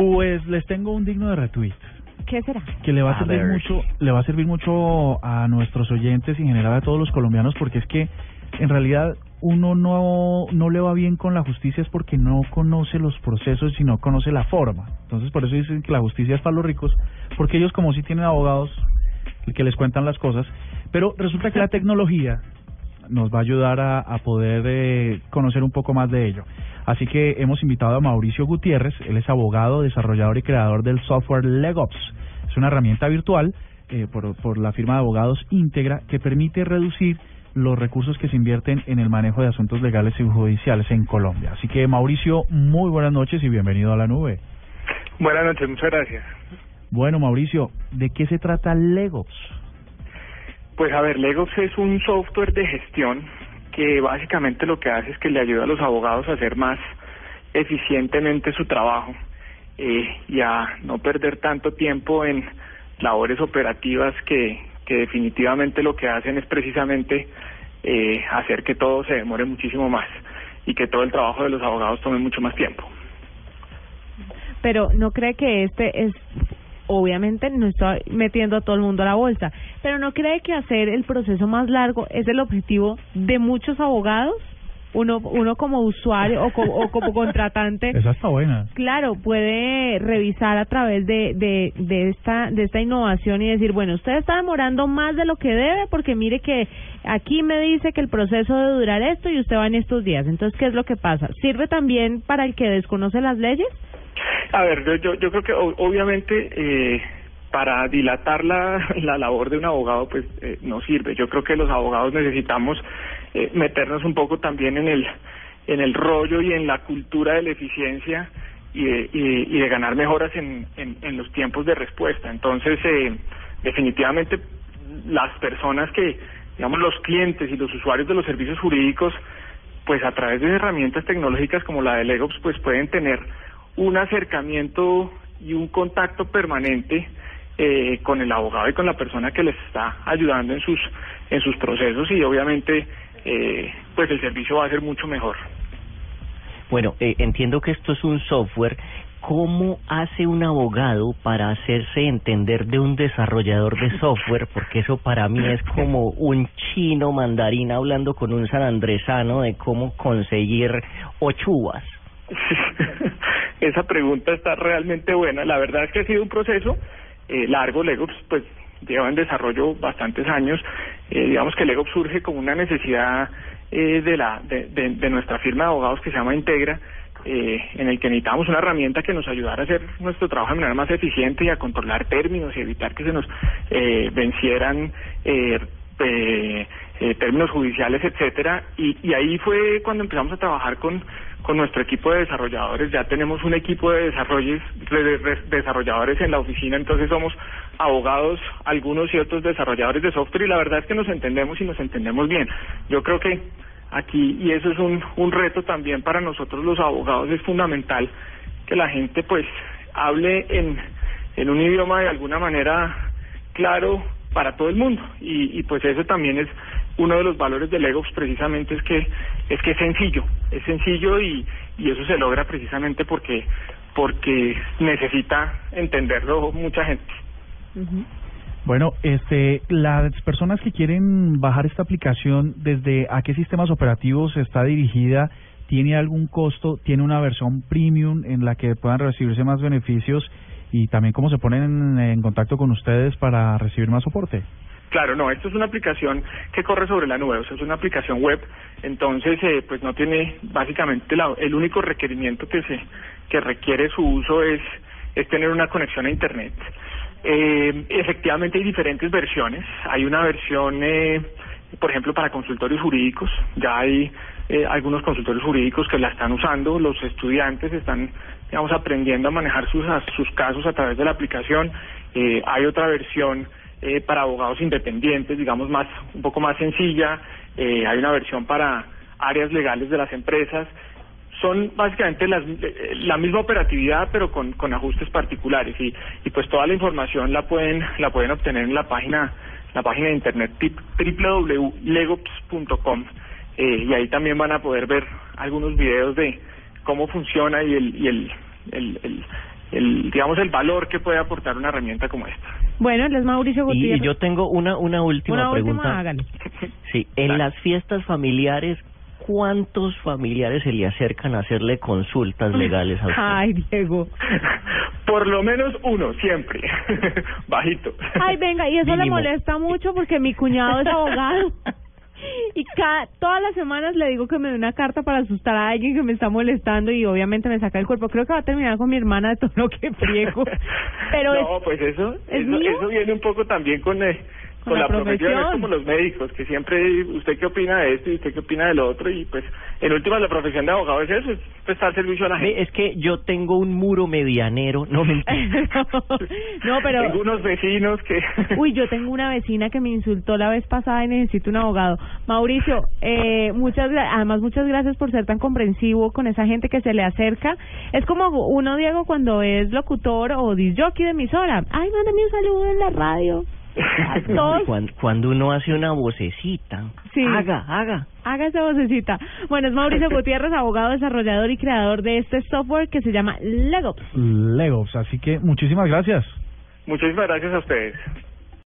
Pues les tengo un digno de retweet. ¿Qué será? que le va a, A servir ver. mucho le va a servir mucho a nuestros oyentes y en general a todos los colombianos porque es que en realidad uno no no le va bien con la justicia es porque no conoce los procesos y no conoce la forma entonces por eso dicen que la justicia es para los ricos porque ellos como si tienen abogados que les cuentan las cosas pero resulta que la tecnología nos va a ayudar a, a poder eh, conocer un poco más de ello. Así que hemos invitado a Mauricio Gutiérrez, él es abogado, desarrollador y creador del software Legops. Es una herramienta virtual eh, por, por la firma de abogados Integra que permite reducir los recursos que se invierten en el manejo de asuntos legales y judiciales en Colombia. Así que Mauricio, muy buenas noches y bienvenido a la nube. Buenas noches, muchas gracias. Bueno, Mauricio, ¿de qué se trata Legops? Pues a ver, Legos es un software de gestión que básicamente lo que hace es que le ayuda a los abogados a hacer más eficientemente su trabajo eh, y a no perder tanto tiempo en labores operativas que, que definitivamente lo que hacen es precisamente eh, hacer que todo se demore muchísimo más y que todo el trabajo de los abogados tome mucho más tiempo. Pero no cree que este es, obviamente no estoy metiendo a todo el mundo a la bolsa, pero no cree que hacer el proceso más largo es el objetivo de muchos abogados, uno, uno como usuario o, co- o como contratante. Esa está buena. Claro, puede revisar a través de, de, de esta de esta innovación y decir, bueno, usted está demorando más de lo que debe porque mire que aquí me dice que el proceso debe durar esto y usted va en estos días. Entonces, ¿qué es lo que pasa? ¿Sirve también para el que desconoce las leyes? A ver, yo, yo, yo creo que obviamente eh, para dilatar la, la labor de un abogado pues eh, no sirve. Yo creo que los abogados necesitamos eh, meternos un poco también en el en el rollo y en la cultura de la eficiencia y de, y, de ganar mejoras en, en, en los tiempos de respuesta. Entonces, eh, definitivamente las personas que, digamos, los clientes y los usuarios de los servicios jurídicos, pues a través de herramientas tecnológicas como la de Legops, pues pueden tener un acercamiento y un contacto permanente eh, con el abogado y con la persona que les está ayudando en sus en sus procesos y obviamente eh, pues el servicio va a ser mucho mejor. Bueno, eh, entiendo que esto es un software. ¿Cómo hace un abogado para hacerse entender de un desarrollador de software? Porque eso para mí es como un chino mandarín hablando con un sanandresano de cómo conseguir ocho uvas. Esa pregunta está realmente buena. La verdad es que ha sido un proceso eh, largo. Legops pues lleva en desarrollo bastantes años. Eh, digamos que Legops surge como una necesidad eh, de la de, de- de nuestra firma de abogados que se llama Integra, eh, en el que necesitamos una herramienta que nos ayudara a hacer nuestro trabajo de manera más eficiente y a controlar términos y evitar que se nos eh, vencieran eh, eh, eh, términos judiciales, etcétera, y, y ahí fue cuando empezamos a trabajar con con nuestro equipo de desarrolladores. Ya tenemos un equipo de desarrolles, de- de- desarrolladores en la oficina, entonces somos abogados, algunos y otros desarrolladores de software y la verdad es que nos entendemos y nos entendemos bien. Yo creo que aquí, y eso es un, un reto también para nosotros los abogados, es fundamental que la gente pues hable en, en un idioma de alguna manera claro para todo el mundo y, y pues eso también es uno de los valores de Legops precisamente es que es que es sencillo es sencillo y, y eso se logra precisamente porque porque necesita entenderlo mucha gente Bueno, este, las personas que quieren bajar esta aplicación, ¿desde a qué sistemas operativos está dirigida? ¿Tiene algún costo? ¿Tiene una versión premium en la que puedan recibirse más beneficios? Y también cómo se ponen en, contacto con ustedes para recibir más soporte. Claro, no, esto es una aplicación que corre sobre la nube, o sea, es una aplicación web, entonces eh, pues no tiene básicamente la- el único requerimiento que se que requiere su uso es es tener una conexión a internet. Eh, efectivamente hay diferentes versiones, hay una versión eh, por ejemplo para consultorios jurídicos, ya hay eh, algunos consultorios jurídicos que la están usando, los estudiantes están digamos aprendiendo a manejar sus sus casos a través de la aplicación, eh, hay otra versión eh, para abogados independientes, digamos más un poco más sencilla. Eh, hay una versión para áreas legales de las empresas. Son básicamente las, eh, la misma operatividad, pero con, con ajustes particulares y, y pues toda la información la pueden la pueden obtener en la página la página de internet www.legops.com eh, y ahí también van a poder ver algunos videos de cómo funciona y el y el, el, el el, digamos, el valor que puede aportar una herramienta como esta. Bueno, él es Mauricio Y, Gutiérrez. y yo tengo una, una última Una última, pregunta. hágale. Sí, en las fiestas familiares, ¿cuántos familiares se le acercan a hacerle consultas legales a usted? Ay, Diego. Por lo menos uno, siempre. Bajito. Ay, venga, y eso le molesta mucho porque mi cuñado es abogado. Y cada, todas las semanas le digo que me dé una carta para asustar a alguien que me está molestando y obviamente me saca el cuerpo. Creo que va a terminar con mi hermana de todo lo que friego. Pero no, es, pues eso, ¿es eso, mío? eso viene un poco también con, eh, Con con, la la, profesión, profesión. es como los médicos, que siempre, ¿usted qué opina de esto y usted qué opina del otro? Y pues, en última, la profesión de abogado es eso, es prestar servicio a la gente. Es que yo tengo un muro medianero, no me no, pero... Tengo unos vecinos que... Uy, yo tengo una vecina que me insultó la vez pasada y necesito un abogado. Mauricio, eh, muchas además muchas gracias por ser tan comprensivo con esa gente que se le acerca. Es como uno, Diego, cuando es locutor o disjockey de emisora. Ay, mándame un saludo en la radio. Todos, cuando, cuando uno hace una vocecita, Sí. haga, haga. haga esa vocecita. Bueno, es Mauricio Gutiérrez, abogado, desarrollador y creador de este software que se llama Lego. Legos, así que muchísimas gracias. Muchísimas gracias a ustedes.